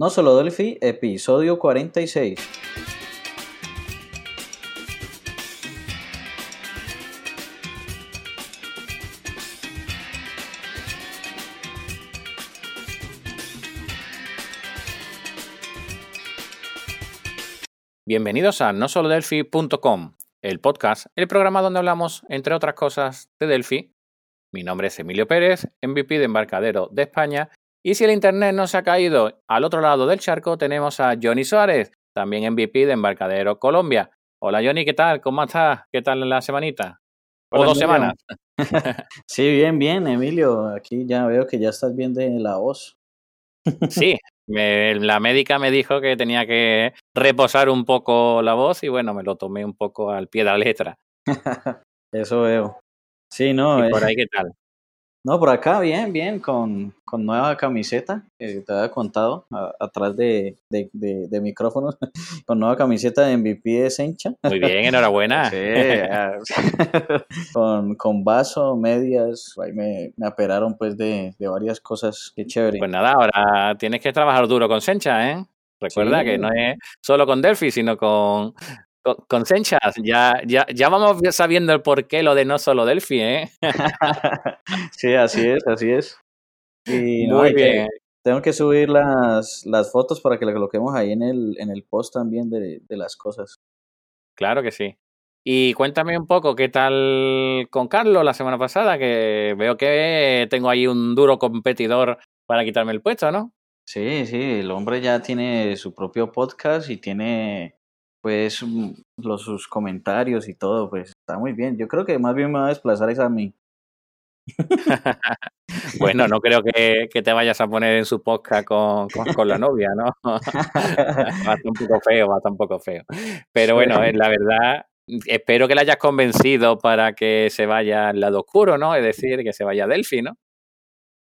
No solo Delphi, episodio 46. Bienvenidos a nosolodelphi.com, el podcast, el programa donde hablamos, entre otras cosas, de Delphi. Mi nombre es Emilio Pérez, MVP de Embarcadero de España y si el Internet no se ha caído al otro lado del charco, tenemos a Johnny Suárez, también MVP de Embarcadero Colombia. Hola Johnny, ¿qué tal? ¿Cómo estás? ¿Qué tal la semanita? ¿O dos semanas? sí, bien, bien, Emilio. Aquí ya veo que ya estás bien de la voz. sí, la médica me dijo que tenía que reposar un poco la voz y bueno, me lo tomé un poco al pie de la letra. Eso veo. Sí, no. ¿Y por ahí qué tal? No, por acá bien, bien, con, con nueva camiseta, te había contado, atrás de, de, de, micrófonos, con nueva camiseta de MVP de Sencha. Muy bien, enhorabuena. sí, con, con vaso, medias, ahí me, me aperaron pues de, de varias cosas, qué chévere. Pues nada, ahora tienes que trabajar duro con Sencha, ¿eh? Recuerda que no es solo con Delphi, sino con con, Senchas, ya, ya, ya vamos sabiendo el porqué lo de no solo Delphi, ¿eh? sí, así es, así es. Y Muy bien. tengo que subir las, las fotos para que las coloquemos ahí en el, en el post también de, de las cosas. Claro que sí. Y cuéntame un poco qué tal con Carlos la semana pasada, que veo que tengo ahí un duro competidor para quitarme el puesto, ¿no? Sí, sí, el hombre ya tiene su propio podcast y tiene pues los, sus comentarios y todo, pues está muy bien. Yo creo que más bien me va a desplazar es a mí. bueno, no creo que, te vayas a poner en su podcast con, con, la novia, ¿no? va un poco feo, va un poco feo. Pero bueno, eh, la verdad, espero que la hayas convencido para que se vaya al lado oscuro, ¿no? Es decir, que se vaya a Delphi, ¿no?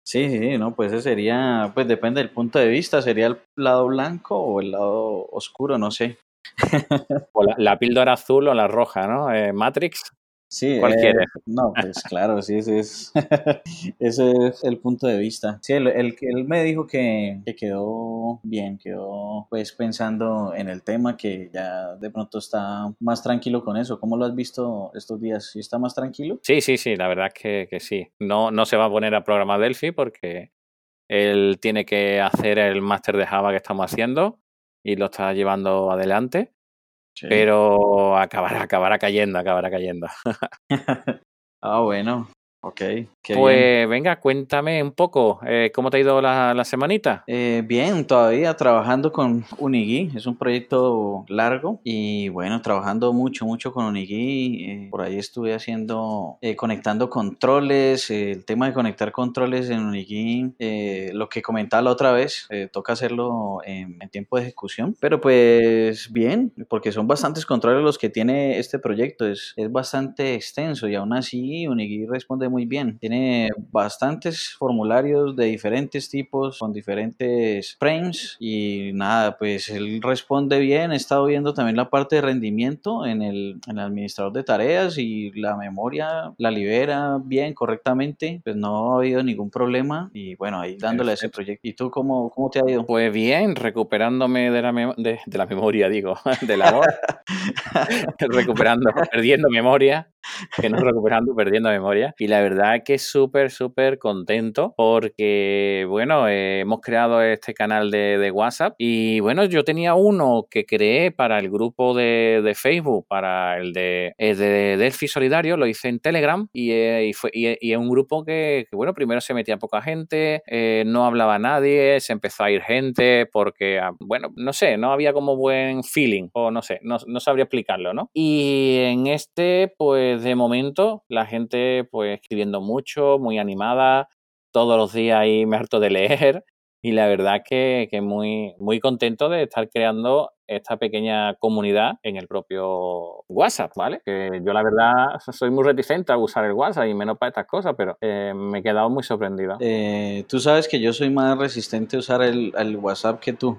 Sí, sí, no, pues ese sería, pues depende del punto de vista, sería el lado blanco o el lado oscuro, no sé. o la, píldora azul o la roja, ¿no? Eh, Matrix. Sí, eh, no, pues claro, sí, ese es, ese es el punto de vista. Sí, él, él, me dijo que, que, quedó bien, quedó pues pensando en el tema, que ya de pronto está más tranquilo con eso. ¿Cómo lo has visto estos días? ¿Sí está más tranquilo? Sí, sí, sí, la verdad es que, que sí. No, no se va a poner a programar Delphi porque él tiene que hacer el máster de Java que estamos haciendo y lo está llevando adelante. Pero acabará, acabará cayendo, acabará cayendo. ah, bueno. Ok. pues venga, cuéntame un poco, eh, ¿cómo te ha ido la, la semanita? Eh, bien, todavía trabajando con Unigui, es un proyecto largo y bueno, trabajando mucho, mucho con Unigui. Eh, por ahí estuve haciendo, conectando controles, el tema de conectar controles en Unigui, lo que comentaba la otra vez, toca hacerlo en, tiempo de ejecución, pero pues bien, porque son bastantes controles los que tiene este proyecto, es, es bastante extenso y aún así Unigui responde muy bien. Tiene bastantes formularios de diferentes tipos, con diferentes frames y nada, pues él responde bien. He estado viendo también la parte de rendimiento en el, en el administrador de tareas y la memoria la libera bien, correctamente. Pues no ha habido ningún problema y bueno, ahí dándole a ese proyecto. ¿Y tú cómo, cómo te ha ido? Pues bien, recuperándome de la, de, de la memoria, digo, del amor. Recuperando, perdiendo memoria que no recuperando, perdiendo memoria. Y la verdad que súper, súper contento porque, bueno, eh, hemos creado este canal de, WhatsApp y, bueno, yo tenía uno que creé para el grupo de, Facebook, para el de, el de Delphi Solidario, lo hice en Telegram y, eh, fue, y, es un grupo que, bueno, primero se metía poca gente, eh, no hablaba nadie, se empezó a ir gente porque, ah, bueno, no sé, no había como buen feeling o no sé, no, no sabría explicarlo, ¿no? Y en este, pues, de momento la gente pues escribiendo mucho, muy animada, todos los días ahí me harto de leer y la verdad que, que muy, muy contento de estar creando esta pequeña comunidad en el propio WhatsApp, ¿vale? Que yo la verdad soy muy reticente a usar el WhatsApp y menos para estas cosas, pero eh, me he quedado muy sorprendido. Eh, tú sabes que yo soy más resistente a usar el, WhatsApp que tú.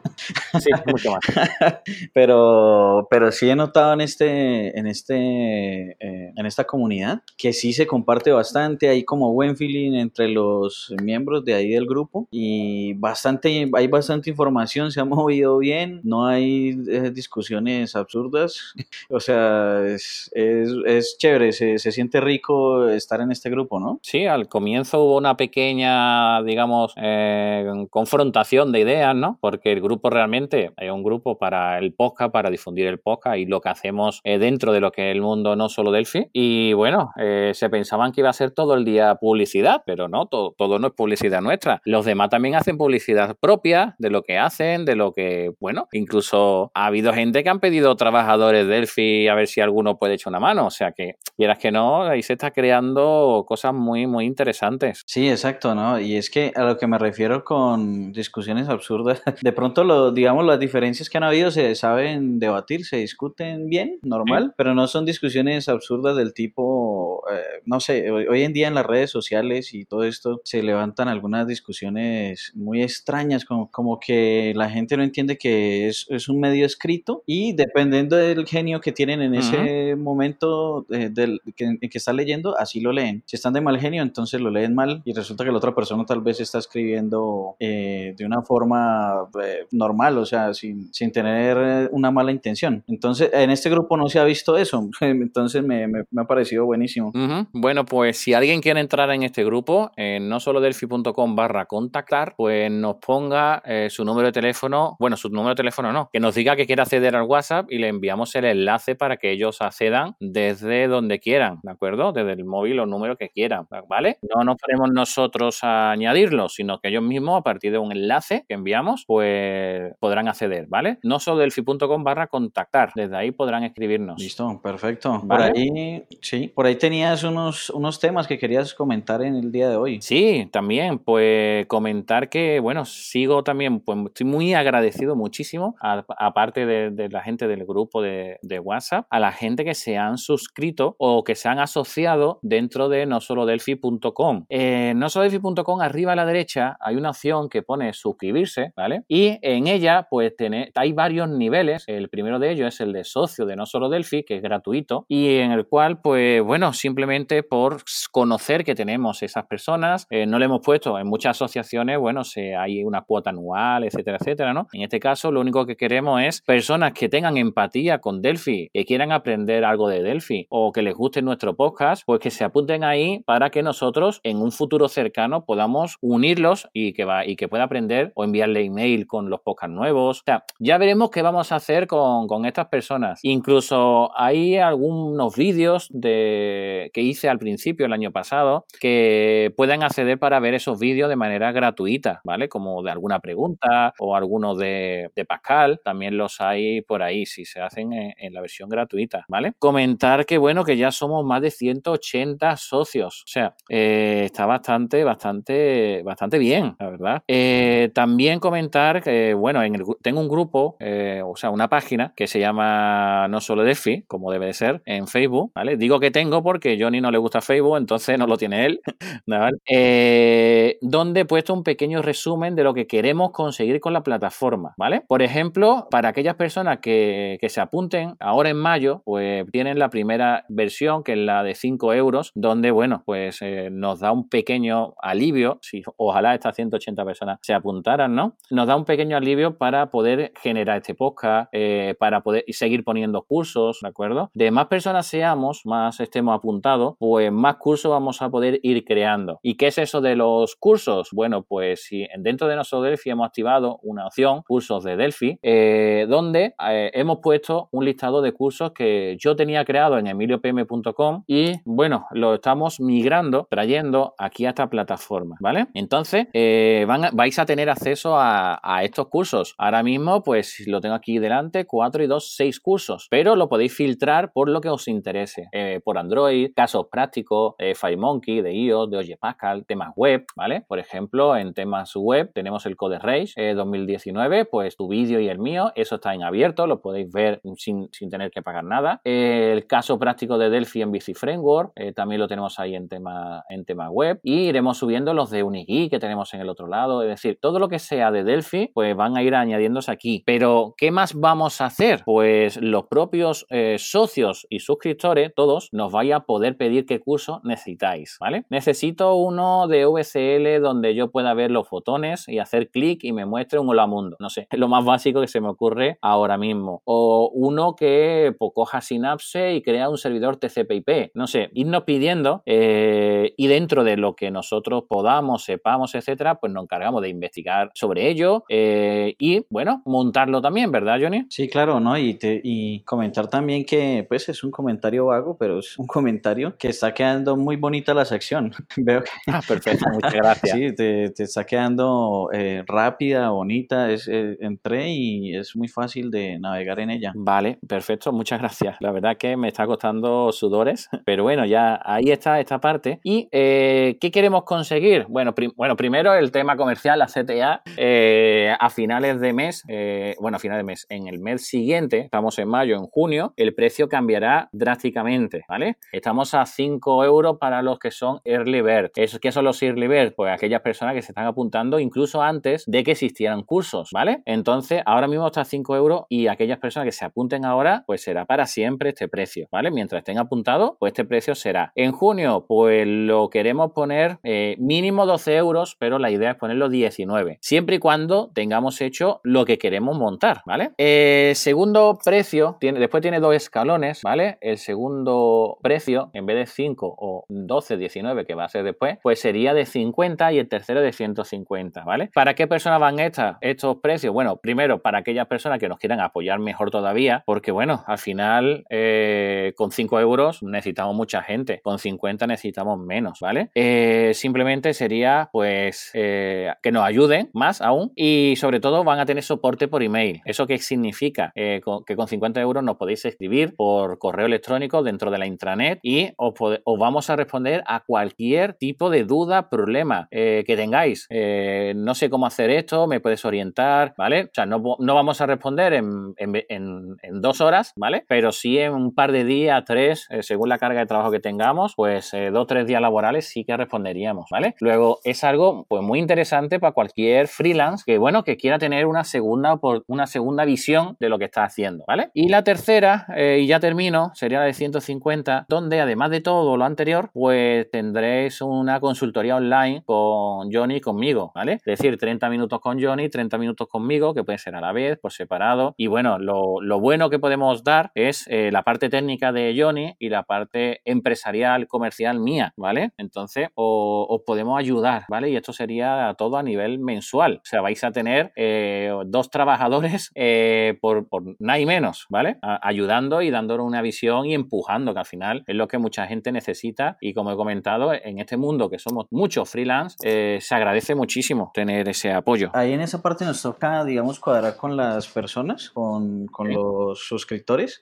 Sí, mucho más. pero, pero sí he notado en este, en este, eh, en esta comunidad que sí se comparte bastante, hay como buen feeling entre los miembros de ahí del grupo y bastante, hay bastante información, se ha movido bien, no hay discusiones absurdas, o sea, es, es, es chévere, se, siente rico estar en este grupo, ¿no? Sí, al comienzo hubo una pequeña, digamos, eh, confrontación de ideas, ¿no? Porque el grupo realmente hay un grupo para el podcast, para difundir el podcast y lo que hacemos eh, dentro de lo que es el mundo no solo Delphi. Y bueno, eh, se pensaban que iba a ser todo el día publicidad, pero no, todo no es publicidad nuestra. Los demás también hacen publicidad propia de lo que hacen, de lo que, bueno, incluso ha habido gente que han pedido trabajadores Delphi a ver si alguno puede echar una mano. O sea que, quieras que no, ahí se está creando cosas muy, muy interesantes. Sí, exacto, ¿no? Y es que a lo que me refiero con discusiones absurdas, de pronto, lo, digamos, las diferencias que han habido se saben debatir, se discuten bien, normal, pero no son discusiones absurdas del tipo, eh, no sé, hoy, en día en las redes sociales y todo esto se levantan algunas discusiones muy extrañas, como, como que la gente no entiende que es, es un medio escrito y dependiendo del genio que tienen en ese momento eh, del, que, en que están leyendo, así lo leen. Si están de mal genio, entonces lo leen mal y resulta que la otra persona tal vez está escribiendo eh, de una forma eh, normal, o sea, sin, sin, tener una mala intención. Entonces, en este grupo no se ha visto eso, entonces me, me, ha parecido buenísimo. Bueno, pues si alguien quiere entrar en este grupo, en no solo delphi.com barra contactar, pues nos ponga su número de teléfono, bueno, su número de teléfono no, que nos diga que quiere acceder al WhatsApp y le enviamos el enlace para que ellos accedan desde donde quieran, ¿de acuerdo? Desde el móvil o número que quieran, ¿vale? No nos ponemos nosotros a añadirlo, sino que ellos mismos, a partir de un enlace que enviamos, pues podrán acceder, ¿vale? No solo delphi.com barra contactar, desde ahí podrán escribirnos. Listo, perfecto. Por ahí, sí, por ahí tenías unos, unos temas que querías comentar en el día de hoy. Sí, también, pues comentar que, bueno, sigo también, pues estoy muy agradecido muchísimo, aparte de, la gente del grupo de, WhatsApp, a la gente que se han suscrito o que se han asociado dentro de no solo delphi.com. Eh, no solo delphi.com, arriba a la derecha hay una opción que pone suscribirse, ¿vale? Y en ella, pues tiene, hay varios niveles. El primero de ellos es el de socio de no solo Delphi, que es gratuito, y en el cual, pues bueno, simplemente por conocer que tenemos esas personas, eh, no le hemos puesto en muchas asociaciones, bueno, se, hay una cuota anual, etcétera, etcétera, ¿no? En este caso, lo único que queremos personas que tengan empatía con Delphi, que quieran aprender algo de Delphi o que les guste nuestro podcast, pues que se apunten ahí para que nosotros en un futuro cercano podamos unirlos y que, va, y que pueda aprender o enviarle email con los podcasts nuevos. O sea, ya veremos qué vamos a hacer con, con estas personas. Incluso hay algunos vídeos de, que hice al principio el año pasado que pueden acceder para ver esos vídeos de manera gratuita, ¿vale? Como de alguna pregunta o algunos de, de Pascal, también los hay por ahí si se hacen en, la versión gratuita, ¿vale? Comentar que bueno, que ya somos más de 180 socios, o sea, eh, está bastante, bastante, bastante bien, la verdad. Eh, también comentar que, bueno, en tengo un grupo, eh, o sea, una página que se llama No Solo Defi, como debe de ser, en Facebook, ¿vale? Digo que tengo porque Johnny no le gusta Facebook, entonces no lo tiene él, ¿vale? donde he puesto un pequeño resumen de lo que queremos conseguir con la plataforma, ¿vale? Por ejemplo, para aquellas personas que, se apunten ahora en mayo, pues tienen la primera versión, que es la de 5 euros, donde, bueno, pues nos da un pequeño alivio, si ojalá estas 180 personas se apuntaran, ¿no? Nos da un pequeño alivio para poder generar este podcast, eh, para poder seguir poniendo cursos, ¿de acuerdo? De más personas seamos, más estemos apuntados, pues más cursos vamos a poder ir creando. ¿Y qué es eso de los cursos? Bueno, pues si dentro de nuestro Delphi hemos activado una opción, cursos de Delphi, eh, donde eh, hemos puesto un listado de cursos que yo tenía creado en emiliopm.com y bueno, lo estamos migrando, trayendo aquí a esta plataforma, ¿vale? Entonces, eh, vais a tener acceso a, estos cursos. Ahora mismo, pues lo tengo aquí delante, 4 y 2, 6 cursos, pero lo podéis filtrar por lo que os interese, eh, por Android. casos prácticos FireMonkey, de iOS, de Oye Pascal, temas web, ¿vale? Por ejemplo, en temas web tenemos el Code Rage 2019, pues tu vídeo y el mío, eso está en abierto, lo podéis ver sin, tener que pagar nada. el caso práctico de Delphi en BC Framework, también lo tenemos ahí en tema, en tema web. Y iremos subiendo los de Unigui que tenemos en el otro lado. Es decir, todo lo que sea de Delphi, pues van a ir añadiéndose aquí. Pero, ¿qué más vamos a hacer? Pues los propios eh, socios y suscriptores, todos, nos vaya a poder pedir qué curso necesitáis, ¿vale? Necesito uno de VCL donde yo pueda ver los fotones y hacer clic y me muestre un hola mundo. No sé, es lo más básico que se me ocurre ahora mismo. O uno que pues, coja Synapse y crea un servidor TCP/IP. No sé, irnos pidiendo eh, y dentro de lo que nosotros podamos, sepamos, etcétera, pues nos encargamos de investigar sobre ello eh, y, bueno, montarlo también, ¿verdad, Johnny? Sí, claro, ¿no? Y, y comentar también que, pues, es un comentario vago, pero es un comentario que está quedando muy bonita la sección. Veo que... Ah, perfecto, muchas gracias. sí, te, está quedando eh, rápida, bonita. Es, entré y es muy fácil de navegar en ella. Vale, perfecto, muchas gracias. La verdad que me está costando sudores, pero bueno, ya ahí está esta parte. ¿Y qué queremos conseguir? Bueno, bueno, primero el tema comercial, la CTA, eh, a finales de mes, eh, bueno, a finales de mes, en el mes siguiente, estamos en mayo, en junio, el precio cambiará drásticamente, ¿vale? Estamos a 5 euros para los que son Early Bird. ¿Qué son los Early Bird? Pues aquellas personas que se están apuntando incluso antes de que existieran cursos, ¿vale? Entonces, ahora mismo está a 5 euros y aquellas personas que se apunten ahora, pues será para siempre este precio, ¿vale? Mientras estén apuntados, pues este precio será. En junio, pues lo queremos poner eh, mínimo 12 euros, pero la idea es ponerlo 19, siempre y cuando tengamos hecho lo que queremos montar, ¿vale? Eh, segundo precio, tiene, después tiene dos escalones, ¿vale? El segundo precio, en vez de 5 o 12, 19, que va a ser después, pues sería de 50 y el tercero de 150, ¿vale? ¿Para qué personas van estas, estos precios? Bueno, primero, para aquellas personas que nos quieran apoyar mejor todavía, porque bueno, al final, eh, con 5 euros necesitamos mucha gente, con 50 necesitamos menos, ¿vale? Eh, simplemente sería, pues, eh, que nos ayuden más aún y sobre todo van a tener soporte por email. ¿Eso qué significa? Que con 50 euros nos podéis escribir por correo electrónico dentro de la intranet y os, vamos a responder a cualquier tipo de duda, problema que tengáis. no sé cómo hacer esto, me puedes orientar, ¿vale? O sea, no, vamos a responder en, dos horas, ¿vale? Pero sí en un par de días, tres, según la carga de trabajo que tengamos, pues dos o tres días laborales sí que responderíamos, ¿vale? Luego es algo pues muy interesante para cualquier freelance que bueno que quiera tener una segunda una segunda visión de lo que está haciendo, ¿vale? Y la tercera eh, y ya termino sería la de 150 donde además de todo lo anterior pues tendréis una consultoría online con Johnny y conmigo, ¿vale? Es decir, 30 minutos con Johnny, 30 minutos conmigo que pueden ser a la vez, por separado y bueno lo, bueno que podemos dar es eh, la parte técnica de Johnny y la parte empresarial comercial mía, ¿vale? Entonces os podemos ayudar, ¿vale? Y esto sería todo a nivel mensual. O sea, vais a tener eh, dos trabajadores eh, por, nada y menos, ¿vale? ayudando y dándole una visión y empujando, que al final es lo que mucha gente necesita. Y como he comentado, en este mundo que somos muchos freelance, se agradece muchísimo tener ese apoyo. Ahí en esa parte nos toca, digamos, cuadrar con las personas, con, los suscriptores.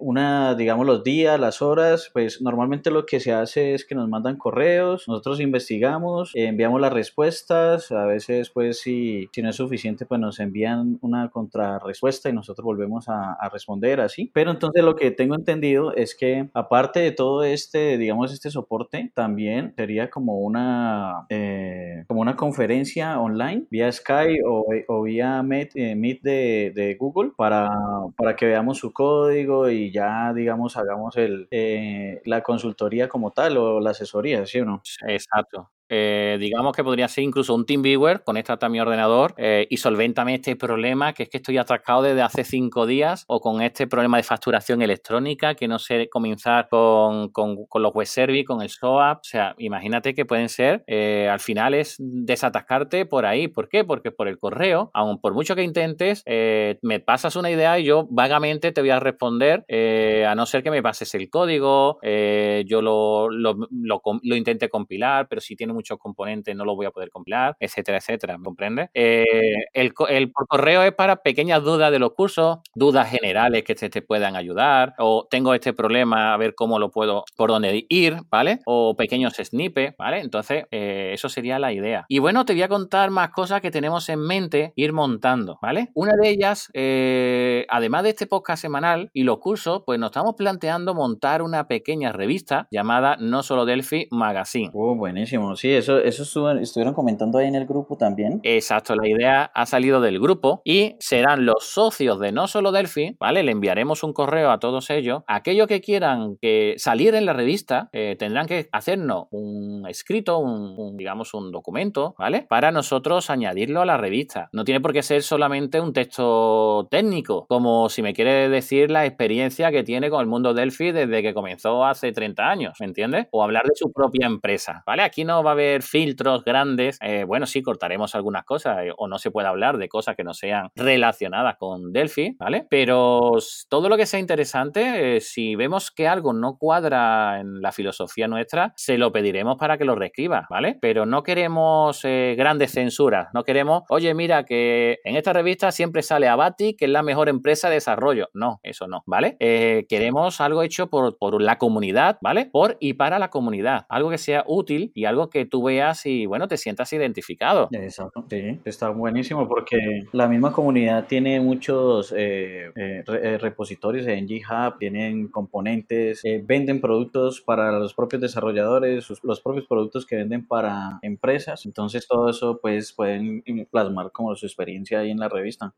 una, digamos, los días, las horas, pues normalmente lo que se hace es que nos mandan correos, nosotros investigamos, enviamos las respuestas, a veces pues si, si no es suficiente pues nos envían una contrarrespuesta y nosotros volvemos a, responder así. Pero entonces lo que tengo entendido es que aparte de todo este, digamos, este soporte, también sería como una, eh, como una conferencia online vía Skype o, o vía Meet, eh, Meet de, de, Google para, para que veamos su código y ya, digamos, hagamos el, eh, la consultoría como tal o la asesoría, ¿sí o no? Exacto. Eh, digamos que podría ser incluso un TeamViewer, conéctate a mi ordenador eh, y solvéntame este problema que es que estoy atracado desde hace cinco días o con este problema de facturación electrónica que no sé comenzar con, con, con los web service, con el SOAP. O sea, imagínate que pueden ser, eh, al final es desatascarte por ahí. ¿Por qué? Porque por el correo, aun por mucho que intentes, me pasas una idea y yo vagamente te voy a responder, a no ser que me pases el código, yo lo, lo, lo, lo intente compilar, pero si tiene muchos componentes, no lo voy a poder compilar, etcétera, etcétera, ¿me comprende? Eh, el, el, por correo es para pequeñas dudas de los cursos, dudas generales que te, te puedan ayudar, o tengo este problema, a ver cómo lo puedo, por dónde ir, ¿vale? O pequeños snippets, ¿vale? Entonces, eh, eso sería la idea. Y bueno, te voy a contar más cosas que tenemos en mente ir montando, ¿vale? Una de ellas, eh, además de este podcast semanal y los cursos, pues nos estamos planteando montar una pequeña revista llamada No Solo Delphi Magazine. Oh, buenísimo. Sí, eso, eso estuvieron comentando ahí en el grupo también. Exacto, la idea ha salido del grupo y serán los socios de No Solo Delphi, ¿vale? Le enviaremos un correo a todos ellos. Aquellos que quieran que salir en la revista eh, tendrán que hacernos un escrito, un, digamos, un documento, ¿vale? Para nosotros añadirlo a la revista. No tiene por qué ser solamente un texto técnico, como si me quiere decir la experiencia que tiene con el mundo Delphi desde que comenzó hace 30 años, ¿me entiendes? O hablar de su propia empresa, ¿vale? Aquí no va haber filtros grandes. Eh, bueno, sí, cortaremos algunas cosas eh, o no se puede hablar de cosas que no sean relacionadas con Delphi, ¿vale? Pero todo lo que sea interesante, eh, si vemos que algo no cuadra en la filosofía nuestra, se lo pediremos para que lo reescriba, ¿vale? Pero no queremos grandes censuras, no queremos, oye, mira que en esta revista siempre sale Abati, que es la mejor empresa de desarrollo. No, eso no, ¿vale? queremos algo hecho por, por la comunidad, ¿vale? Por y para la comunidad, algo que sea útil y algo que tú veas y, bueno, te sientas identificado. Exacto, sí, está buenísimo porque la misma comunidad tiene muchos eh, eh, eh, repositorios en GitHub, tienen componentes, venden productos para los propios desarrolladores, los propios productos que venden para empresas, entonces todo eso pues pueden plasmar como su experiencia ahí en la revista.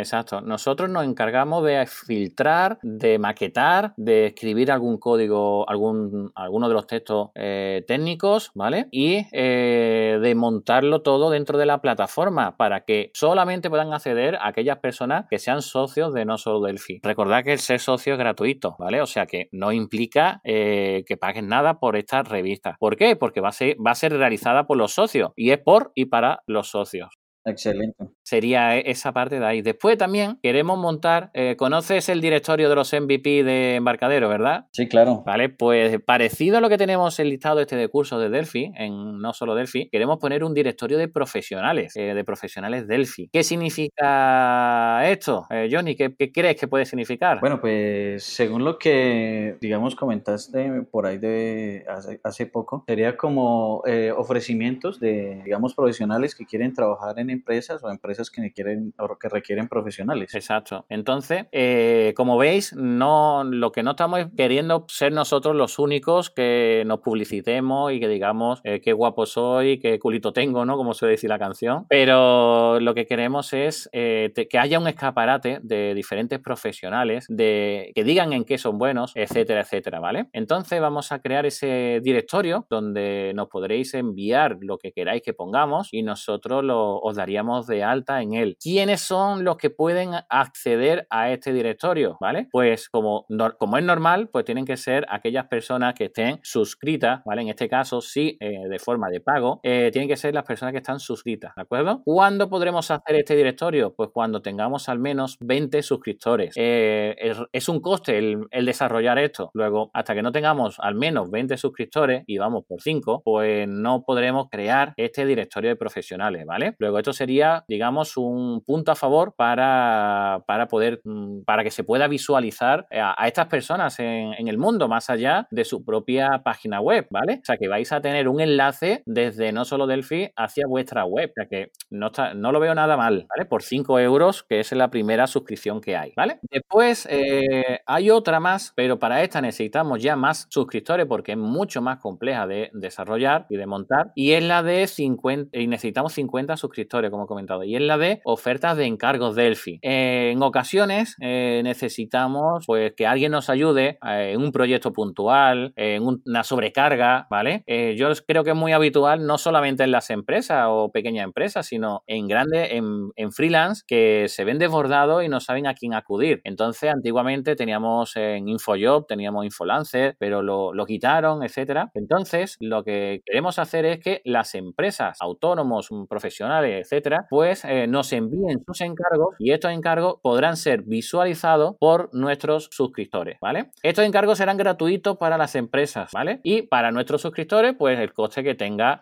Exacto. Nosotros nos encargamos de filtrar, de maquetar, de escribir algún código, algún, alguno de los textos eh, técnicos, ¿vale? Y eh, de montarlo todo dentro de la plataforma para que solamente puedan acceder a aquellas personas que sean socios de no solo Delphi. Recordad que el ser socio es gratuito, ¿vale? O sea que no implica eh, que paguen nada por esta revista. ¿Por qué? Porque va a, ser, va a ser realizada por los socios y es por y para los socios. Excelente. Sería e, esa parte de ahí. Después también queremos montar, eh, conoces el directorio de los MVP de Embarcadero, ¿verdad? Sí, claro. Vale, pues parecido a lo que tenemos el listado este de cursos de Delphi, en no solo Delphi, queremos poner un directorio de profesionales, eh, de profesionales Delphi. ¿Qué significa esto, eh, Johnny? ¿qué, crees que puede significar? Bueno, pues según lo que, digamos, comentaste por ahí de hace poco, sería como ofrecimientos de, digamos, profesionales que quieren trabajar en empresas o empresas que quieren que requieren profesionales. Exacto. Entonces, eh, como veis, no lo que no estamos queriendo ser nosotros los únicos que nos publicitemos y que digamos eh, qué guapo soy, qué culito tengo, ¿no? Como suele decir la canción. Pero lo que queremos es eh, que haya un escaparate de diferentes profesionales de que digan en qué son buenos, etcétera, etcétera, ¿vale? Entonces vamos a crear ese directorio donde nos podréis enviar lo que queráis que pongamos y nosotros lo, os daríamos de alta en él. ¿Quiénes son los que pueden acceder a este directorio? ¿Vale? Pues como, como es normal, pues tienen que ser aquellas personas que estén suscritas, ¿vale? En este caso, sí, eh, de forma de pago, eh, tienen que ser las personas que están suscritas, ¿de acuerdo? ¿Cuándo podremos hacer este directorio? Pues cuando tengamos al menos 20 suscriptores. Eh, es, un coste el, el, desarrollar esto. Luego, hasta que no tengamos al menos 20 suscriptores y vamos por 5, pues no podremos crear este directorio de profesionales, ¿vale? Luego, esto sería, digamos, un punto a favor para, para poder, mm, para que se pueda visualizar a, estas personas en, el mundo, más allá de su propia página web, ¿vale? O sea, que vais a tener un enlace desde no solo Delphi hacia vuestra web, o sea, que no, está, no lo veo nada mal, ¿vale? Por 5 euros, que es la primera suscripción que hay, ¿vale? Después eh, hay otra más, pero para esta necesitamos ya más suscriptores porque es mucho más compleja de desarrollar y de montar, y es la de 50, y necesitamos 50 suscriptores como he comentado, y es la de ofertas de encargos Delphi. Eh, en ocasiones eh, necesitamos pues que alguien nos ayude eh, en un proyecto puntual, en una sobrecarga, ¿vale? yo creo que es muy habitual no solamente en las empresas o pequeñas empresas, sino en grandes, en, freelance, que se ven desbordados y no saben a quién acudir. Entonces, antiguamente teníamos en InfoJob, teníamos Infolancer, pero lo, lo quitaron, etcétera. Entonces, lo que queremos hacer es que las empresas, autónomos, profesionales, pues eh, nos envíen sus encargos y estos encargos podrán ser visualizados por nuestros suscriptores, ¿vale? Estos encargos serán gratuitos para las empresas, ¿vale? Y para nuestros suscriptores, pues el coste que tenga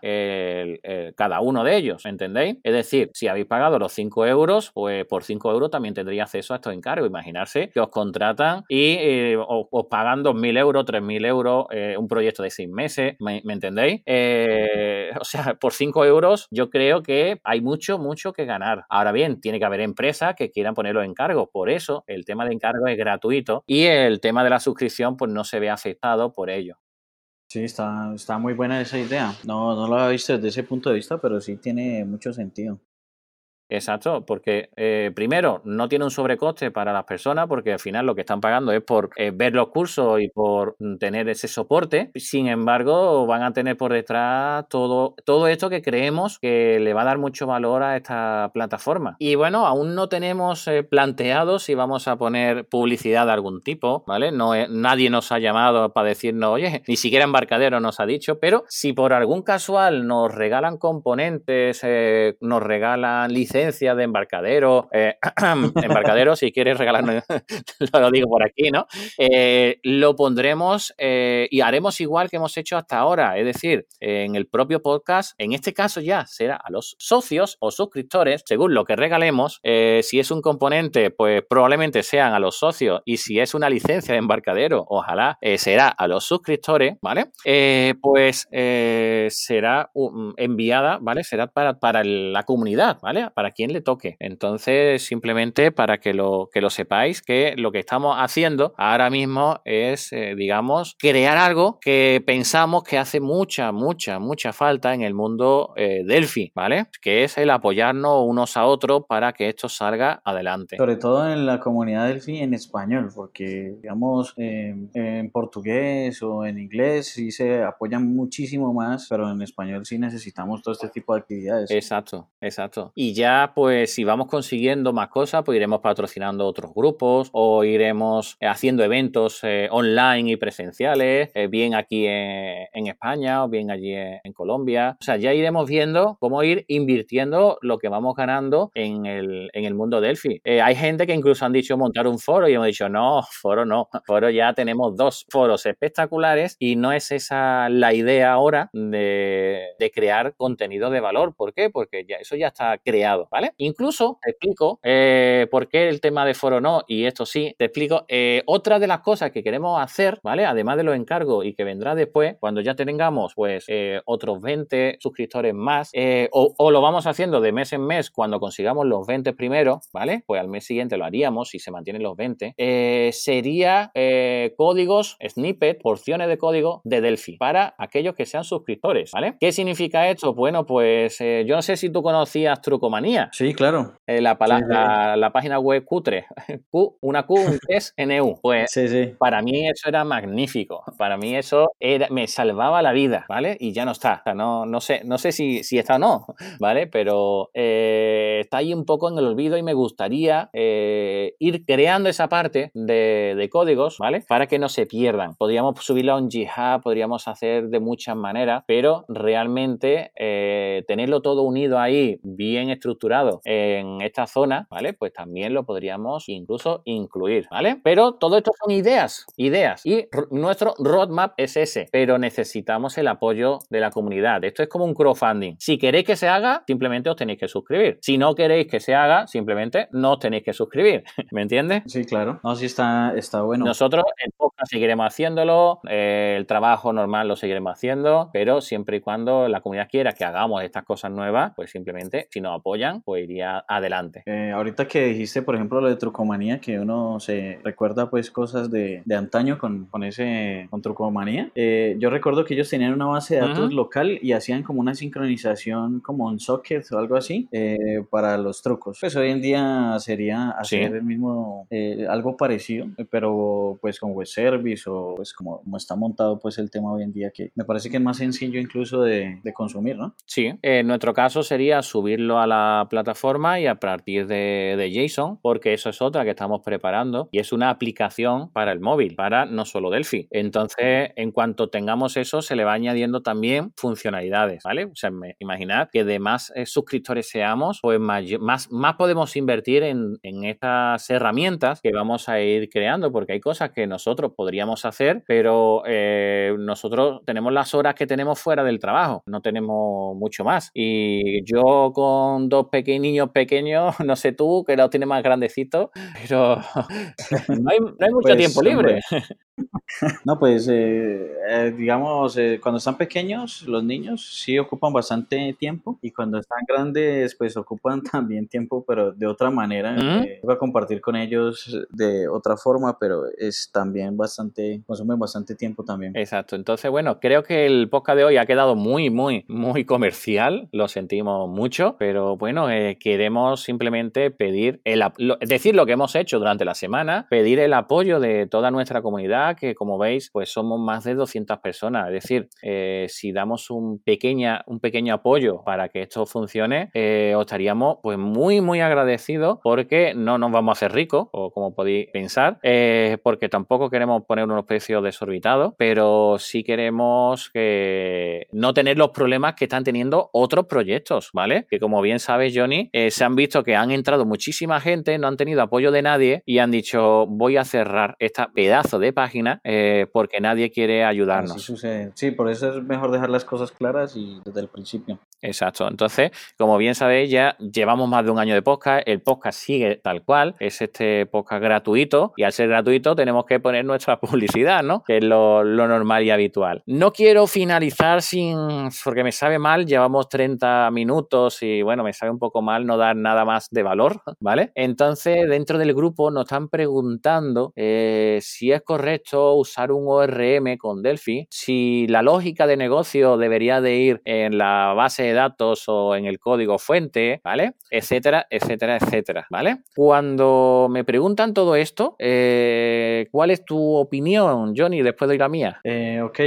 cada uno de ellos, ¿entendéis? Es decir, si habéis pagado los 5 euros, pues por 5 euros también tendría acceso a estos encargos. Imaginarse que os contratan y eh, os, pagan 2.000 euros, 3.000 euros, eh, un proyecto de 6 meses, ¿me, entendéis? O sea, por 5 euros yo creo que hay mucho, mucho que ganar. Ahora bien, tiene que haber empresas que quieran ponerlo en cargo. Por eso el tema de encargo es gratuito y el tema de la suscripción pues no se ve afectado por ello. Sí, está, está muy buena esa idea. No, no lo había visto desde ese punto de vista, pero sí tiene mucho sentido. Exacto, porque eh, primero no tiene un sobrecoste para las personas porque al final lo que están pagando es por eh, ver los cursos y por mm, tener ese soporte. Sin embargo, van a tener por detrás todo, todo esto que creemos que le va a dar mucho valor a esta plataforma. Y bueno, aún no tenemos eh, planteado si vamos a poner publicidad de algún tipo, ¿vale? No, nadie nos ha llamado para decirnos, oye, ni siquiera Embarcadero nos ha dicho, pero si por algún casual nos regalan componentes, nos regalan licencias, de embarcadero, eh, embarcadero, si quieres regalarme, lo digo por aquí, ¿no? Eh, lo pondremos eh, y haremos igual que hemos hecho hasta ahora, es decir, en el propio podcast, en este caso ya será a los socios o suscriptores, según lo que regalemos, si es un componente, pues probablemente sean a los socios y si es una licencia de embarcadero, ojalá será a los suscriptores, ¿vale? pues será enviada, ¿vale? Será para, para la comunidad, ¿vale? Para quien le toque. Entonces, simplemente para que lo, que lo sepáis, que lo que estamos haciendo ahora mismo es, eh, digamos, crear algo que pensamos que hace mucha, mucha, mucha falta en el mundo eh, Delphi, ¿vale? Que es el apoyarnos unos a otros para que esto salga adelante. Sobre todo en la comunidad Delphi en español, porque, digamos, en portugués o en inglés sí se apoyan muchísimo más, pero en español sí necesitamos todo este tipo de actividades. Exacto, exacto. Y ya pues si vamos consiguiendo más cosas, pues iremos patrocinando otros grupos o iremos eh, haciendo eventos eh, online y presenciales, eh, bien aquí en, España o bien allí en, Colombia. O sea, ya iremos viendo cómo ir invirtiendo lo que vamos ganando en el, en el mundo Delphi. hay gente que incluso han dicho montar un foro y hemos dicho, no, foro no, foro ya tenemos dos foros espectaculares y no es esa la idea ahora de, de crear contenido de valor. ¿Por qué? Porque ya, eso ya está creado. ¿Vale? Incluso te explico eh, por qué el tema de foro no, y esto sí, te explico. Eh, otra de las cosas que queremos hacer, ¿vale? Además de los encargos y que vendrá después, cuando ya tengamos, pues, eh, otros 20 suscriptores más, o, lo vamos haciendo de mes en mes cuando consigamos los 20 primeros, ¿vale? Pues al mes siguiente lo haríamos si se mantienen los 20. sería códigos, snippet, porciones de código de Delphi para aquellos que sean suscriptores, ¿vale? ¿Qué significa esto? Bueno, pues yo no sé si tú conocías Trucomanía Sí, claro. Eh, la, La, página web Q3, Q, una Q, un 3, NU. Pues para mí eso era magnífico. Para mí eso era, me salvaba la vida, ¿vale? Y ya no está. O sea, no, no sé, no sé si, si está o no, ¿vale? Pero eh, está ahí un poco en el olvido y me gustaría eh, ir creando esa parte de, de, códigos, ¿vale? Para que no se pierdan. Podríamos subirlo a un GitHub, podríamos hacer de muchas maneras, pero realmente tenerlo todo unido ahí, bien estructurado, en esta zona, ¿vale? Pues también lo podríamos incluso incluir, ¿vale? Pero todo esto son ideas, ideas. Y nuestro roadmap es ese, pero necesitamos el apoyo de la comunidad. Esto es como un crowdfunding. Si queréis que se haga, simplemente os tenéis que suscribir. Si no queréis que se haga, simplemente no os tenéis que suscribir. ¿Me entiendes? Sí, claro. No, sí está, está bueno. Nosotros en podcast seguiremos haciéndolo, eh, el trabajo normal lo seguiremos haciendo, pero siempre y cuando la comunidad quiera que hagamos estas cosas nuevas, pues simplemente si nos apoyan, pues iría adelante. Eh, ahorita que dijiste, por ejemplo, lo de trucomanía, que uno se recuerda pues cosas de, de antaño con, con ese con trucomanía. Eh, yo recuerdo que ellos tenían una base de datos local y hacían como una sincronización como un socket o algo así eh, para los trucos. Pues hoy en día sería hacer el mismo, algo parecido, pero pues con web service o pues como, como, está montado pues el tema hoy en día que me parece que es más sencillo incluso de, de consumir, ¿no? Sí, en nuestro caso sería subirlo a la la plataforma y a partir de, JSON, porque eso es otra que estamos preparando y es una aplicación para el móvil, para no solo Delphi. Entonces, en cuanto tengamos eso, se le va añadiendo también funcionalidades, ¿vale? O sea, imaginar que de más eh, suscriptores seamos, pues más, más, más podemos invertir en, en estas herramientas que vamos a ir creando, porque hay cosas que nosotros podríamos hacer, pero eh, nosotros tenemos las horas que tenemos fuera del trabajo, no tenemos mucho más. Y yo con dos pequeños niños pequeños, no sé tú, que los tiene más grandecitos, pero no hay, mucho pues, tiempo libre. No, pues eh, eh, digamos, eh, cuando están pequeños, los niños sí ocupan bastante tiempo y cuando están grandes, pues ocupan también tiempo, pero de otra manera. voy a compartir con ellos de otra forma, pero es también bastante, consumen bastante tiempo también. Exacto. Entonces, bueno, creo que el podcast de hoy ha quedado muy, muy, muy comercial. Lo sentimos mucho, pero bueno, queremos simplemente pedir, el, decir lo que hemos hecho durante la semana, pedir el apoyo de toda nuestra comunidad que como veis, pues somos más de 200 personas. Es decir, eh, si damos un, pequeña, un pequeño apoyo para que esto funcione, eh, os estaríamos pues muy, muy agradecidos porque no nos vamos a hacer ricos, o como podéis pensar, eh, porque tampoco queremos poner unos precios desorbitados, pero sí queremos que no tener los problemas que están teniendo otros proyectos, ¿vale? Que como bien Johnny, se han visto que han entrado muchísima gente, no han tenido apoyo de nadie y han dicho voy a cerrar esta pedazo de página eh, porque nadie quiere ayudarnos. Sí, por eso es mejor dejar las cosas claras y desde el principio. Exacto. Entonces, como bien sabéis, ya llevamos más de un año de podcast. El podcast sigue tal cual. Es este podcast gratuito. Y al ser gratuito, tenemos que poner nuestra publicidad, ¿no? Que es lo, normal y habitual. No quiero finalizar sin. porque me sabe mal. Llevamos 30 minutos y bueno, me sabe un poco mal no dar nada más de valor, ¿vale? Entonces, dentro del grupo nos están preguntando eh, si es correcto usar un ORM con Delphi, si la lógica de negocio debería de ir en la base de datos o en el código fuente, ¿vale? Etcétera, etcétera, etcétera, ¿vale? Cuando me preguntan todo esto, eh, ¿cuál es tu opinión, Johnny, después de la mía? Eh, ok,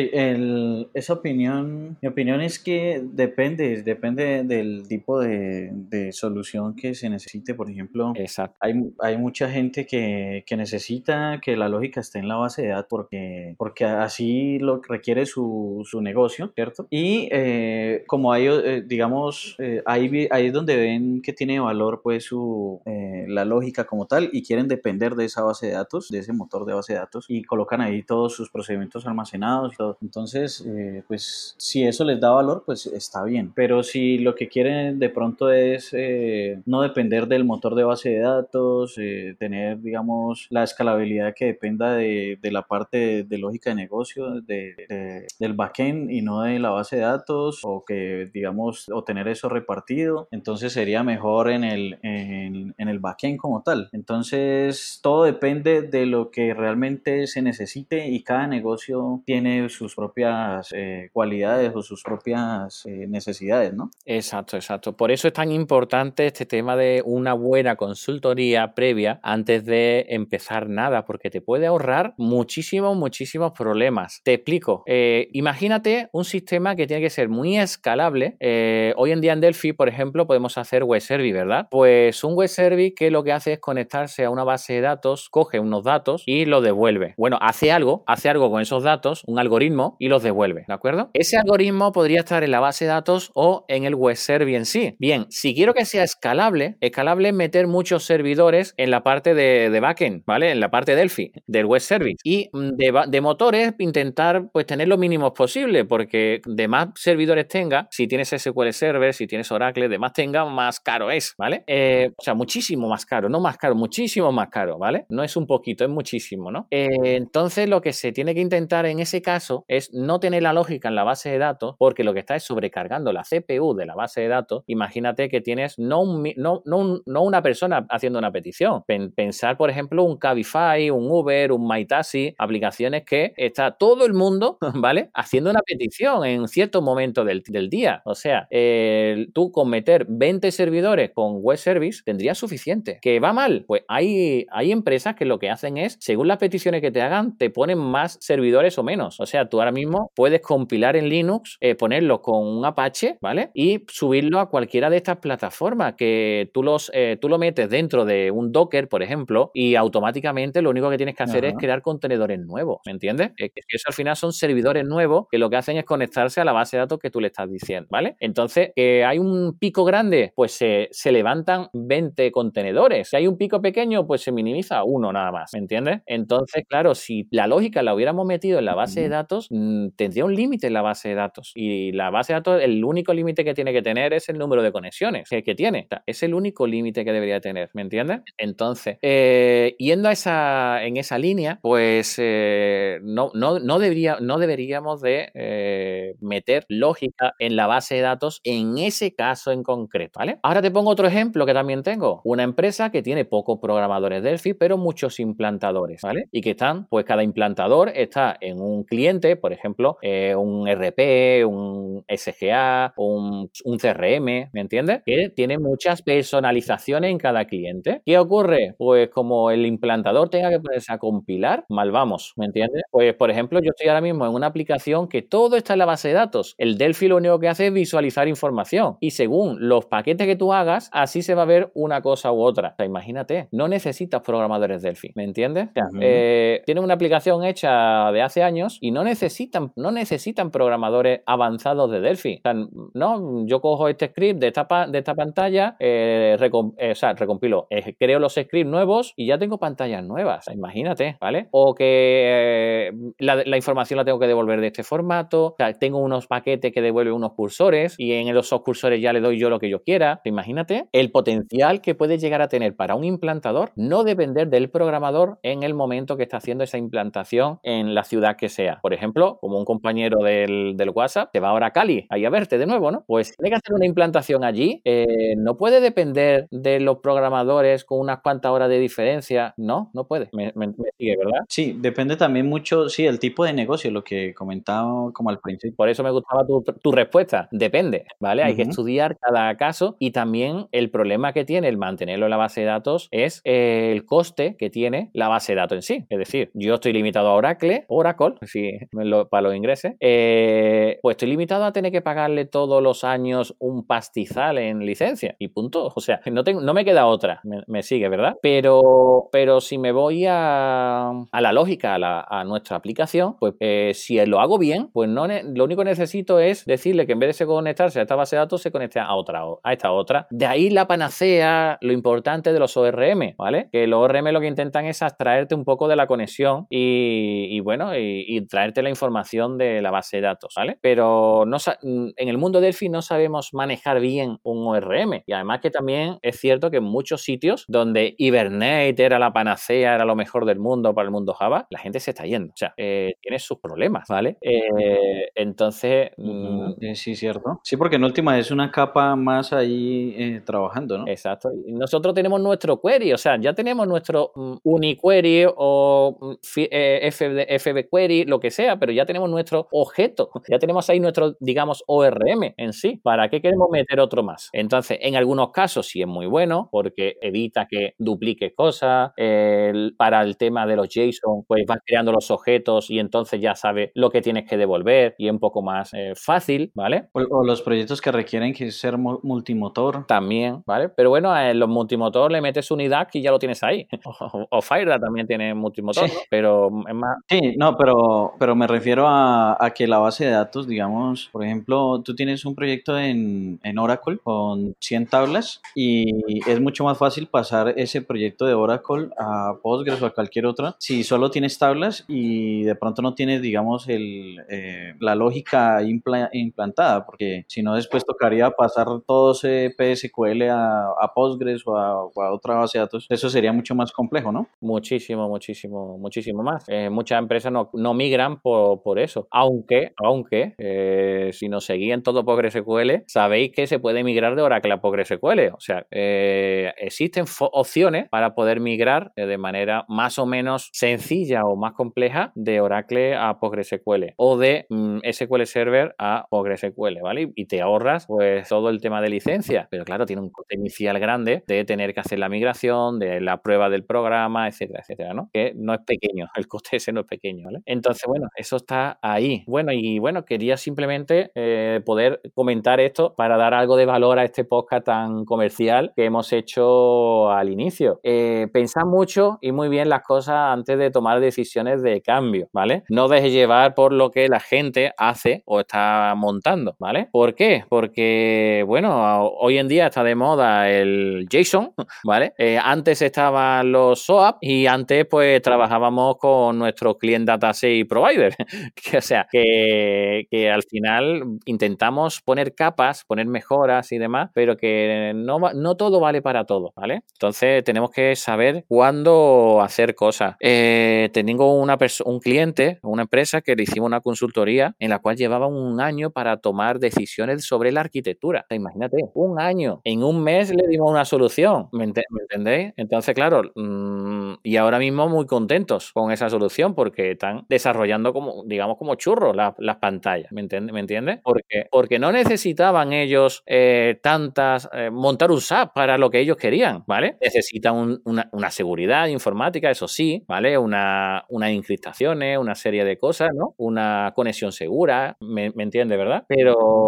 esa opinión, mi opinión es que depende, depende del tipo de, solución que se necesite, por ejemplo. Exacto. Hay, hay mucha gente que, que necesita que la lógica esté en la base de datos porque, porque así lo requiere su, su negocio, ¿cierto? Y eh, como hay, eh, digamos, eh, ahí, ahí es donde ven que tiene valor pues su, la lógica como tal y quieren depender de esa base de datos, de ese motor de base de datos y colocan ahí todos sus procedimientos almacenados todo. Entonces, pues si eso les da valor, pues está bien. Pero si lo que quieren de pronto es no depender del motor de base de datos, tener, digamos, la escalabilidad que dependa de, de la parte de, lógica de negocio de, del backend y no de la base de datos o que digamos o tener eso repartido entonces sería mejor en el en, el backend como tal. Entonces todo depende de lo que realmente se necesite y cada negocio tiene sus propias eh, cualidades o sus propias eh, necesidades no exacto exacto. Por eso es tan importante este tema de una buena consultoría previa antes de empezar nada porque te puede ahorrar muchísimos muchísimos problemas. Te explico. Eh, imagínate un sistema que tiene que ser muy escalable. Eh, hoy en día en Delphi, por ejemplo, podemos hacer web service, ¿verdad? Pues un web service que lo que hace es conectarse a una base de datos, coge unos datos y los devuelve. Bueno, hace algo, hace algo con esos datos, un algoritmo y los devuelve, ¿de acuerdo? Ese algoritmo podría estar en la base de datos o en el web service en sí. Bien, si quiero que sea escalable, escalable es meter muchos servidores en la parte de, backend, ¿vale? En la parte Delphi, del web service. Y mm, de, motores intentar pues tener lo mínimo posible, porque de más servidores tenga, si tienes SQL Server, si tienes Oracle, de más tenga, más caro es, ¿vale? Eh, o sea, muchísimo más caro, no más caro, muchísimo más caro, ¿vale? No es un poquito, es muchísimo, ¿no? Eh, entonces, lo que se tiene que intentar en ese caso es no tener la lógica en la base de datos, porque lo que está es sobrecargando la CPU de la base de datos. Imagínate que tienes no, no, no, una persona haciendo una petición. Pensar, por ejemplo, un Cabify, un Uber, un MyTaxi, aplicaciones que está todo el mundo, ¿vale? Haciendo una petición en cierto momento del, día. O sea, sea, tú con meter 20 servidores con web service tendrías suficiente. ¿Que va mal? Pues hay, hay empresas que lo que hacen es, según las peticiones que te hagan, te ponen más servidores o menos. O sea, tú ahora mismo puedes compilar en Linux, eh, ponerlo con un Apache, ¿vale? Y subirlo a cualquiera de estas plataformas que tú, los, eh, tú lo metes dentro de un Docker, por ejemplo, y automáticamente lo único que tienes que hacer es crear contenedores nuevos, ¿me entiendes? Es que eso al final son servidores nuevos que lo que hacen es conectarse a la base de datos que tú le estás diciendo, ¿vale? Entonces, que hay un pico grande, pues se, se levantan 20 contenedores. Si hay un pico pequeño, pues se minimiza uno nada más, ¿me entiendes? Entonces, claro, si la lógica la hubiéramos metido en la base de datos, mm, tendría un límite en la base de datos. Y la base de datos, el único límite que tiene que tener es el número de conexiones que, tiene. es el único límite que debería tener, ¿me entiendes? Entonces, eh, yendo a esa, en esa línea, pues eh, no, no, no, debería, no deberíamos de eh, meter lógica en la base de datos en ese caso en concreto, ¿vale? Ahora te pongo otro ejemplo que también tengo. Una empresa que tiene pocos programadores Delphi, pero muchos implantadores, ¿vale? Y que están, pues cada implantador está en un cliente, por ejemplo, un RP, un SGA, un, un CRM, ¿me entiendes? Que tiene muchas personalizaciones en cada cliente. ¿Qué ocurre? Pues como el implantador tenga que ponerse a compilar, mal vamos, ¿me entiendes? Pues por ejemplo, yo estoy ahora mismo en una aplicación que todo está en la base de datos. El Delphi lo único que hace es visualizar información y según los paquetes que tú hagas, así se va a ver una cosa u otra. O sea, imagínate, no necesitas programadores Delphi, ¿me entiendes? Eh, tiene una aplicación hecha de hace años y no necesitan, no necesitan programadores avanzados de Delphi. O sea, no, yo cojo este script de esta, de esta pantalla, eh, eh, o sea, recompilo, creo los scripts nuevos y ya tengo pantallas nuevas. imagínate, ¿vale? O que la, información la tengo que devolver de este formato, tengo unos paquetes que devuelven unos cursores y en esos cursores ya le doy yo lo que yo quiera. Imagínate el potencial que puede llegar a tener para un implantador no depender del programador en el momento que está haciendo esa implantación en la ciudad que sea. Por ejemplo, como un compañero del, WhatsApp te va ahora a Cali, ahí a verte de nuevo, ¿no? Pues tiene que hacer una implantación allí, eh, no puede depender de los programadores con unas cuantas horas de diferencia, no, no puede. Me, sigue, ¿verdad? Sí, depende también mucho, sí, el tipo de negocio, lo que comentaba como al principio. Por eso me gustaba tu, respuesta, depende, ¿vale? Hay que estudiar cada caso y también el problema que tiene el mantenerlo en la base de datos es el coste que tiene la base de datos en sí. Es decir, yo estoy limitado a Oracle, Oracle, si, para los ingresos, eh, pues estoy limitado a tener que pagarle todos los años un pastizal en licencia y punto. O sea, no, tengo, no me queda otra, me, sigue, ¿verdad? Pero, pero si me voy a, la lógica, a, nuestra aplicación, pues eh, si lo hago bien, pues no lo único que necesito es decirle que en vez de conectarse a esta base de datos, se conecte a otra, a esta otra. De ahí la panacea, lo importante de los ORM, ¿vale? Que los ORM lo que intentan es abstraerte un poco de la conexión y, bueno, y, traerte la información de la base de datos, ¿vale? Pero no, en el mundo Delphi no sabemos manejar bien un ORM. Y además que también es cierto que en muchos sitios donde Hibernate era la panacea, era lo mejor del mundo para el mundo Java, la gente se está yendo. O sea, eh, tiene sus problemas, ¿vale? Eh, entonces... Mm, sí, cierto. Sí, porque en última es una capa más ahí eh, trabajando, ¿no? Exacto. Y nosotros tenemos nuestro query, o sea, ya tenemos nuestro mm, uniquery o mm, FB, FB query, lo que sea, pero ya tenemos nuestro objeto. Ya tenemos ahí nuestro, digamos, ORM en sí. ¿Para qué queremos meter otro más? Entonces, en algunos casos sí es muy bueno porque evita que dupliques cosas. para el tema de los JSON, pues vas creando los objetos y entonces ya sabes lo que tienes que devolver y es un poco más eh, fácil, ¿vale? O, los proyectos que requieren que ser multimotor. También, ¿vale? Pero bueno, en los multimotor le metes unidad y ya lo tienes ahí. o, o también tiene multimotor, ¿no? Pero es más... Sí, no, pero, pero me refiero a, a, que la base de datos, digamos, por ejemplo, tú tienes un proyecto en, en Oracle con 100 tablas y es mucho más fácil pasar ese proyecto de Oracle a Postgres o a cualquier otra si solo tienes tablas y de pronto no tienes, digamos, el, eh, la lógica implantada, porque si no después tocaría pasar todo ese PSQL a, a Postgres o a, otra base de datos. Eso sería mucho más complejo, ¿no? Muchísimo, muchísimo, muchísimo más. Eh, muchas empresas no, migran por, por, eso, aunque, aunque eh, si nos seguían todo PostgreSQL, sabéis que se puede migrar de Oracle a PostgreSQL. O sea, eh, existen opciones para poder migrar de manera más o menos sencilla o más compleja de Oracle a PostgreSQL o de mm, SQL Server a PostgreSQL, ¿vale? Y te ahorras pues todo el tema de licencia, pero claro, tiene un coste inicial grande de tener que hacer la migración, de la prueba del programa, etcétera, etcétera, ¿no? Que no es pequeño, el coste ese no es pequeño, ¿vale? Entonces, bueno, eso está ahí. Bueno, y bueno, quería simplemente eh, poder comentar esto para dar algo de valor a este podcast tan comercial que hemos hecho al inicio. Eh, pensad mucho y muy bien las cosas antes de tomar decisiones de cambio, ¿vale? No dejes llevar por lo que la gente hace o está montando, ¿vale? ¿Por qué? Porque, bueno, hoy en día está de moda el JSON, ¿vale? Eh, antes estaban los SOAP y antes pues trabajábamos con nuestro client data provider. o sea, que, que al final intentamos poner capas, poner mejoras y demás, pero que no, no todo vale para todo, ¿vale? Entonces tenemos que saber cuándo hacer cosas. Eh, tengo una un cliente, una empresa que le hicimos una consultoría en la cual llevaba un año para tomar decisiones sobre la arquitectura. imagínate, un año. En un mes le dimos una solución. ¿Me, entendéis? Entonces, claro, mm, y ahora mismo muy contentos con esa solución porque están desarrollando como, digamos, como churros las pantallas. ¿Me entiendes? ¿Me entiendes? Porque, porque no necesitaban ellos eh, tantas, eh, montar un SAP para lo que ellos querían, ¿vale? Necesitan una, seguridad informática, eso sí, ¿vale? Una, unas encriptaciones, una serie de cosas, ¿no? Una conexión segura, ¿me, me entiende, verdad? Pero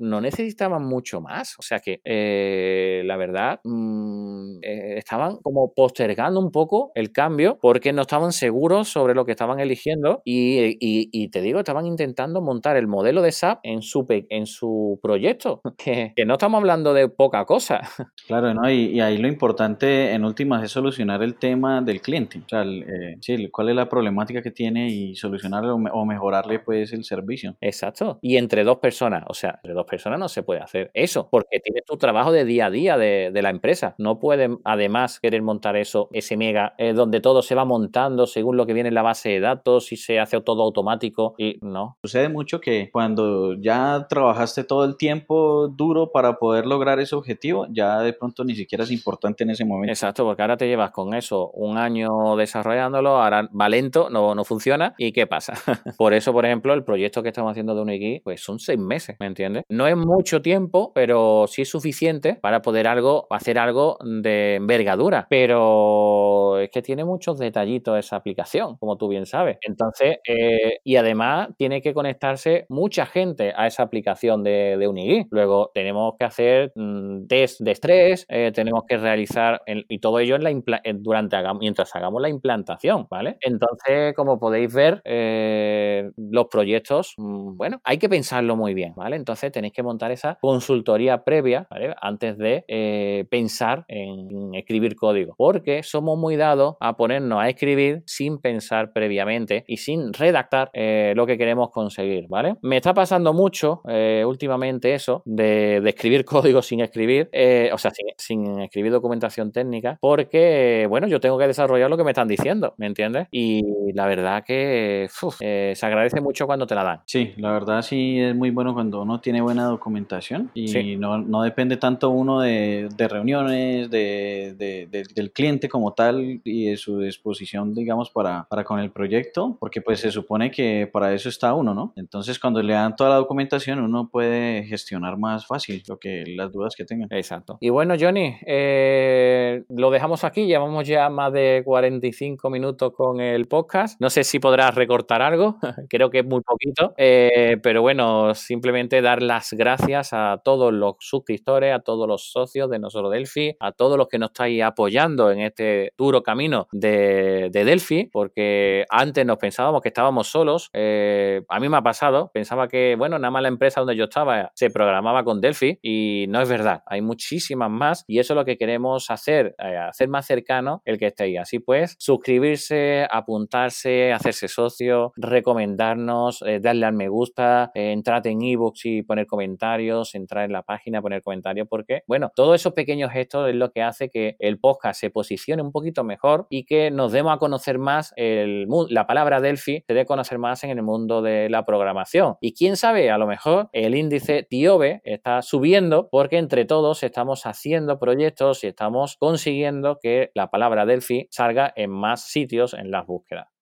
no necesitaban mucho más. O sea que, eh, la verdad, mm, estaban como postergando un poco el cambio porque no estaban seguros sobre lo que estaban eligiendo y, te digo, estaban intentando montar el modelo de SAP en su, en su proyecto, que, no estamos hablando de poca cosa. Claro, ¿no? Y, ahí lo importante en últimas es solucionar el tema del cliente, o sea, eh, sí, cuál es la problemática que tiene y solucionarle o mejorarle pues el servicio. Exacto. Y entre dos personas, o sea, entre dos personas no se puede hacer eso, porque tienes tu trabajo de día a día de, de la empresa. No pueden además querer montar eso, ese mega, eh, donde todo se va montando según lo que viene en la base de datos y se hace todo automático y no. Sucede mucho que cuando ya trabajaste todo el tiempo duro para poder lograr ese objetivo, ya de pronto ni siquiera es importante en ese momento. Exacto, porque ahora te llevas con eso un año desarrollándolo, ahora va lento, no, no funciona y ¿qué pasa? por eso, por ejemplo, el proyecto que estamos haciendo de Unigui, pues son seis meses, ¿me entiendes? No es mucho tiempo, pero sí es suficiente para poder algo, hacer algo de envergadura, pero es que tiene muchos detallitos esa aplicación, como tú bien sabes. Entonces, eh, y además tiene que conectarse mucha gente a esa aplicación de, de Unigui. Luego tenemos que hacer mm, test de estrés, eh, tenemos que realizar, y todo ello en la durante mientras hagamos la implantación, ¿vale? Entonces, como podéis ver, eh, los proyectos, mm, bueno, hay que pensarlo muy bien, ¿vale? Entonces tenéis que montar esa consultoría previa, ¿vale? Antes de pensar en escribir código, porque somos muy dados a ponernos a escribir sin pensar previamente y sin redactar eh, lo que queremos conseguir, ¿vale? Me está pasando mucho eh, últimamente eso de, escribir código sin escribir, eh, o sea, sin, escribir documentación técnica, porque, bueno, yo tengo que desarrollar lo que me están diciendo, ¿me entiendes? Y la verdad que se agradece mucho cuando te la dan. Sí, la verdad sí es muy bueno cuando uno tiene buena documentación y no, depende tanto uno de, reuniones, de, del cliente como tal y de su disposición, digamos, para, para con el proyecto, porque pues se supone que para eso está uno, ¿no? Entonces cuando le dan toda la documentación uno puede gestionar más fácil lo que las dudas que tengan. Exacto. Y bueno, Johnny, eh, lo dejamos aquí, llevamos ya más de 45 minutos con el podcast. No sé si podrás recortar algo, creo que es muy poquito, eh, pero bueno, simplemente dar las gracias a todos los suscriptores, a todos los socios de Nosotros Delphi, a todos los que nos estáis apoyando en este duro camino de, Delphi, porque antes nos pensábamos que estábamos solos. Eh, a mí me ha pasado, pensaba que, bueno, nada más la empresa donde yo estaba se programaba con Delphi y no es verdad. Hay muchísimas más y eso es lo que queremos hacer, eh, hacer más cercano el que estéis. Así pues, suscribirse, apuntarse, hacerse socio, recomendarnos, eh, darle al me gusta, entrar en ebooks y poner comentarios, entrar en la página, poner comentarios, porque, bueno, todos esos pequeños gestos es lo que hace que el podcast se posicione un poquito mejor y que nos demos a conocer más el, la palabra Delphi, se dé a conocer más en el mundo de la programación. Y quién sabe, a lo mejor el índice TIOBE está subiendo porque entre todos estamos haciendo proyectos y estamos consiguiendo que la palabra Delphi salga en más sitios en las búsquedas.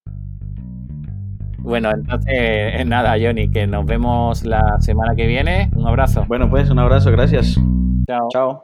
Bueno, entonces, nada, Johnny, que nos vemos la semana que viene. Un abrazo. Bueno, pues un abrazo, gracias. Chao. Chao.